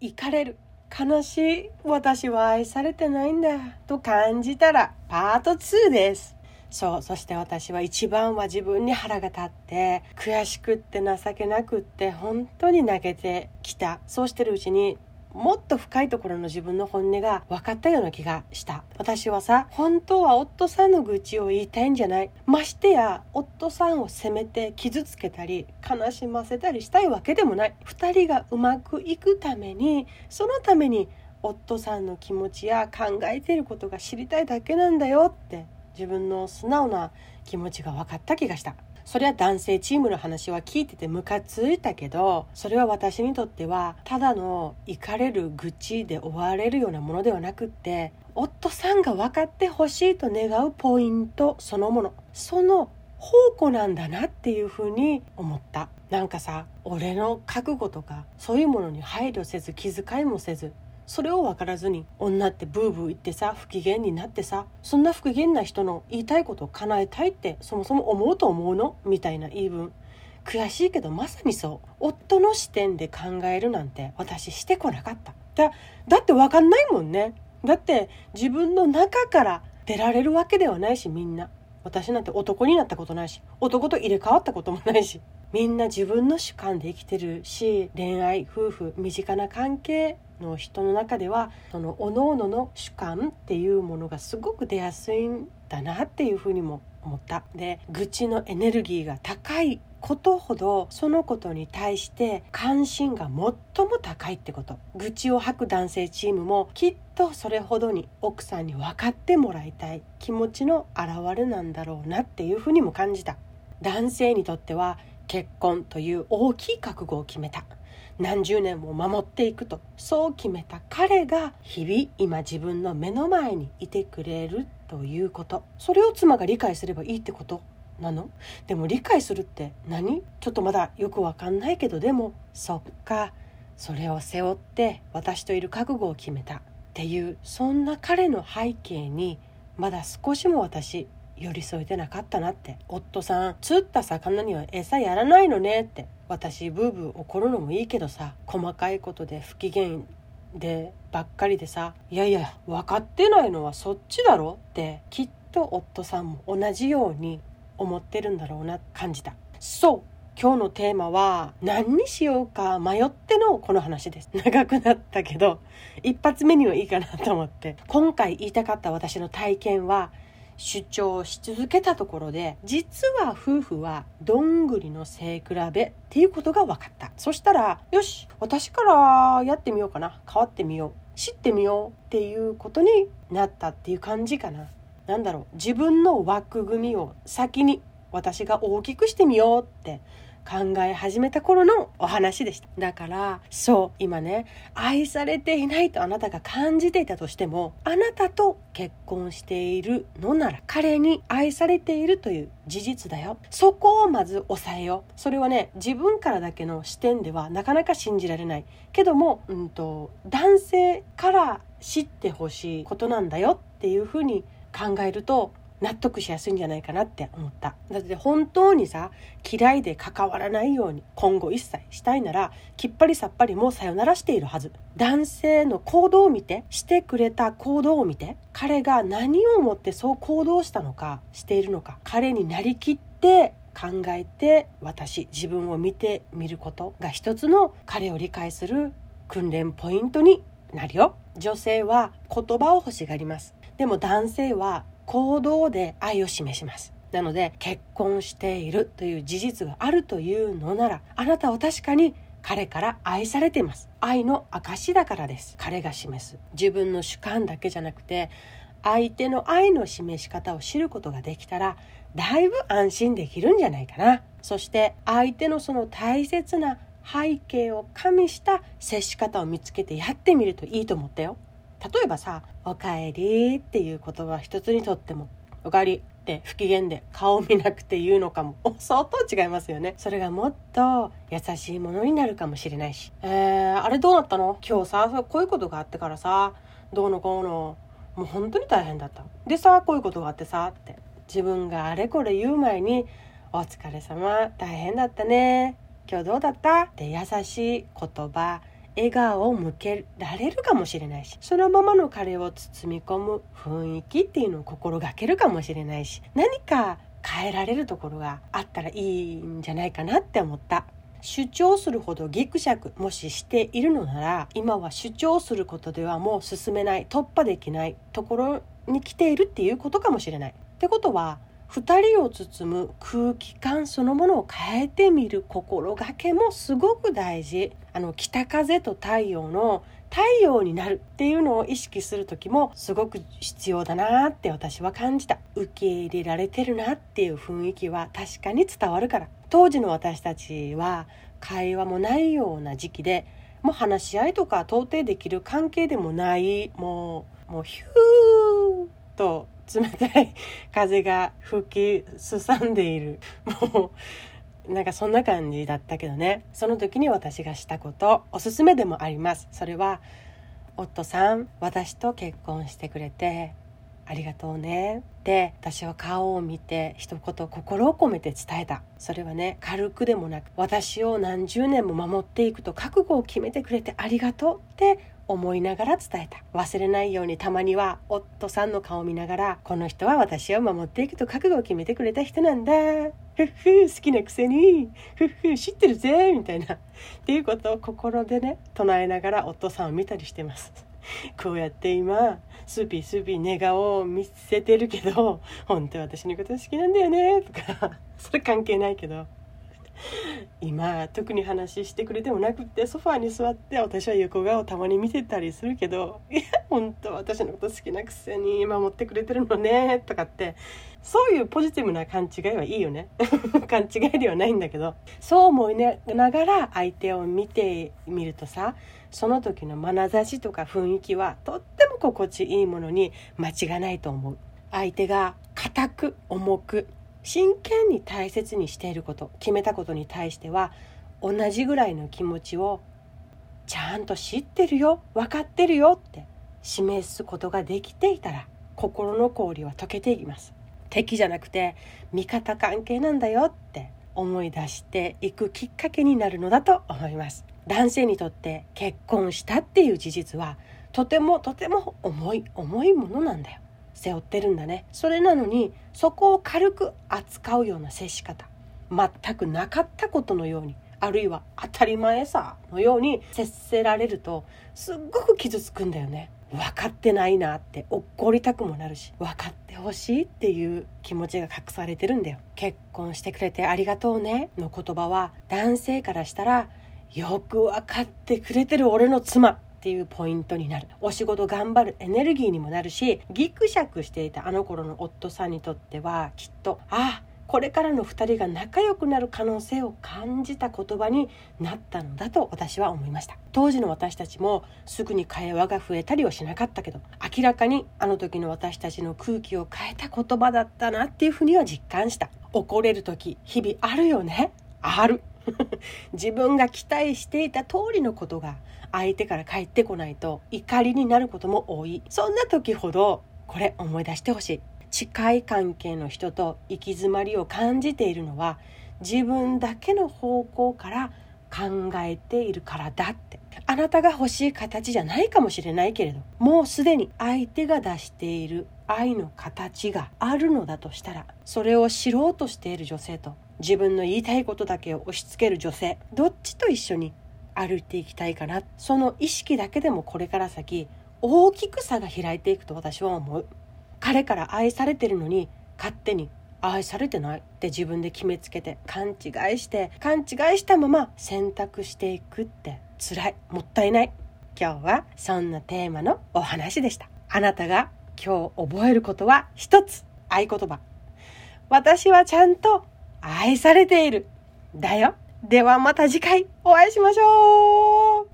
行かれる。悲しい。私は愛されてないんだ。と感じたらパート2です。そうそして私は一番は自分に腹が立って悔しくって情けなくって本当に泣けてきた。そうしてるうちにもっと深いところの自分の本音が分かったような気がした。私はさ本当は夫さんの愚痴を言いたいんじゃない。ましてや夫さんを責めて傷つけたり悲しませたりしたいわけでもない。2人がうまくいくためにそのために夫さんの気持ちや考えていることが知りたいだけなんだよって自分の素直な気持ちが分かった気がした。それは男性チームの話は聞いててムカついたけどそれは私にとってはただの怒れる愚痴で終われるようなものではなくって夫さんが分かってほしいと願うポイントそのものその宝庫なんだなっていうふうに思った。なんかさ俺の覚悟とかそういうものに配慮せず気遣いもせずそれを分からずに女ってブーブー言ってさ不機嫌になってさそんな不機嫌な人の言いたいことを叶えたいってそもそも思うと思うの？みたいな言い分。悔しいけどまさにそう。夫の視点で考えるなんて私してこなかった。だだって分かんないもんね。だって自分の中から出られるわけではないしみんな。私なんて男になったことないし男と入れ替わったこともないし。みんな自分の主観で生きてるし恋愛夫婦身近な関係の人の中ではその各々の主観っていうものがすごく出やすいんだなっていうふうにも思った。で愚痴のエネルギーが高いことほどそのことに対して関心が最も高いってこと。愚痴を吐く男性チームもきっとそれほどに奥さんに分かってもらいたい。気持ちの表れなんだろうなっていうふうにも感じた。男性にとっては結婚という大きい覚悟を決めた。何十年も守っていくとそう決めた彼が日々今自分の目の前にいてくれるということ。それを妻が理解すればいいってことなの？でも理解するって何？ちょっとまだよくわかんないけどでもそっか。それを背負って私といる覚悟を決めたっていうそんな彼の背景にまだ少しも私寄り添えてなかったなって。夫さん釣った魚には餌やらないのねって。私ブーブー怒るのもいいけどさ細かいことで不機嫌でばっかりでさいやいや分かってないのはそっちだろってきっと夫さんも同じように思ってるんだろうな感じた。そう今日のテーマは何にしようか迷ってのこの話です。長くなったけど一発目にはいいかなと思って。今回言いたかった私の体験は主張し続けたところで実は夫婦はどんぐりの背比べっていうことが分かった。そしたらよし私からやってみようかな。変わってみよう。知ってみようっていうことになったっていう感じかな。何だろう。自分の枠組みを先に私が大きくしてみようって考え始めた頃のお話でした。だからそう今ね愛されていないとあなたが感じていたとしてもあなたと結婚しているのなら彼に愛されているという事実だよ。そこをまず抑えよう。それはね自分からだけの視点ではなかなか信じられない。けども、うんと、男性から知ってほしいことなんだよっていうふうに考えると納得しやすいんじゃないかなって思った。だって本当にさ嫌いで関わらないように今後一切したいならきっぱりさっぱりもうさよならしているはず。男性の行動を見てしてくれた行動を見て彼が何を思ってそう行動したのかしているのか彼になりきって考えて私自分を見てみることが一つの彼を理解する訓練ポイントになるよ。女性は言葉を欲しがります。でも男性は行動で愛を示します。なので結婚しているという事実があるというのならあなたは確かに彼から愛されています。愛の証だからです。彼が示す。自分の主観だけじゃなくて相手の愛の示し方を知ることができたらだいぶ安心できるんじゃないかな。そして相手のその大切な背景を加味した接し方を見つけてやってみるといいと思ったよ。例えばさ「おかえり」っていう言葉一つにとっても「おかえり」って不機嫌で顔見なくて言うのかも 相当違いますよね。それがもっと優しいものになるかもしれないし「えー、あれどうなったの？今日さこういうことがあってからさどうのこうの。もう本当に大変だった。でさこういうことがあってさ」って。自分があれこれ言う前に「お疲れ様大変だったね。今日どうだった?」って優しい言葉。笑顔を向けられるかもしれないしそのままの彼を包み込む雰囲気っていうのを心がけるかもしれないし何か変えられるところがあったらいいんじゃないかなって思った主張するほどギクシャクもししているのなら今は主張することではもう進めない突破できないところに来ているっていうことかもしれない。ってことは2人を包む空気感そのものを変えてみる心がけもすごく大事。あの北風と太陽の太陽になるっていうのを意識する時もすごく必要だなって私は感じた。受け入れられてるなっていう雰囲気は確かに伝わるから。当時の私たちは会話もないような時期でもう話し合いとか到底できる関係でもない。もうもうヒューと冷たい風が吹きすさんでいる。もうなんかそんな感じだったけどね。その時に私がしたことおすすめでもあります。それは夫さん私と結婚してくれてありがとうね。って私は顔を見て一言心を込めて伝えた。それはね軽くでもなく私を何十年も守っていくと覚悟を決めてくれてありがとう。って思いながら伝えた。忘れないようにたまには夫さんの顔を見ながらこの人は私を守っていくと覚悟を決めてくれた人なんだ。ふっふ好きなくせに。ふっふ知ってるぜ。みたいな。っていうことを心でね唱えながら夫さんを見たりしてます。こうやって今スピスピ寝顔を見せてるけど本当は私のこと好きなんだよね。とかそれ関係ないけど。今特に話してくれてもなくってソファーに座って私は横顔をたまに見てたりするけど いや本当私のこと好きなくせに守ってくれてるのねとかってそういうポジティブな勘違いはいいよね。勘違いではないんだけどそう思いながら相手を見てみるとさその時の眼差しとか雰囲気はとっても心地いいものに間違いないと思う。相手が硬く重く真剣に大切にしていること決めたことに対しては同じぐらいの気持ちをちゃんと知ってるよ分かってるよって示すことができていたら心の氷は溶けていきます。敵じゃなくて味方関係なんだよって思い出していくきっかけになるのだと思います。男性にとって結婚したっていう事実はとてもとても重い重いものなんだよ。背負ってるんだね。それなのにそこを軽く扱うような接し方全くなかったことのようにあるいは当たり前さのように接せられるとすっごく傷つくんだよね。分かってないなって怒りたくもなるし分かってほしいっていう気持ちが隠されてるんだよ。結婚してくれてありがとうねの言葉は男性からしたらよく分かってくれてる俺の妻。っていうポイントになる。お仕事頑張るエネルギーにもなるしギクシャクしていたあの頃の夫さんにとってはきっとああこれからの2人が仲良くなる可能性を感じた言葉になったのだと私は思いました。当時の私たちもすぐに会話が増えたりはしなかったけど明らかにあの時の私たちの空気を変えた言葉だったなっていうふうには実感した。怒れる時日々あるよね。ある。自分が期待していた通りのことが相手から返ってこないと怒りになることも多い。そんな時ほどこれ思い出してほしい。近い関係の人と行き詰まりを感じているのは自分だけの方向から考えているからだって。あなたが欲しい形じゃないかもしれないけれどもうすでに相手が出している愛の形があるのだとしたらそれを知ろうとしている女性と自分の言いたいことだけを押し付ける女性どっちと一緒に歩いていきたいかなその意識だけでもこれから先大きく差が開いていくと私は思う。彼から愛されてるのに勝手に愛されてないって自分で決めつけて勘違いして勘違いしたまま選択していくって辛いもったいない。今日はそんなテーマのお話でした。あなたが今日覚えることは一つ。合言葉。私はちゃんと愛されている。だよ。ではまた次回お会いしましょう。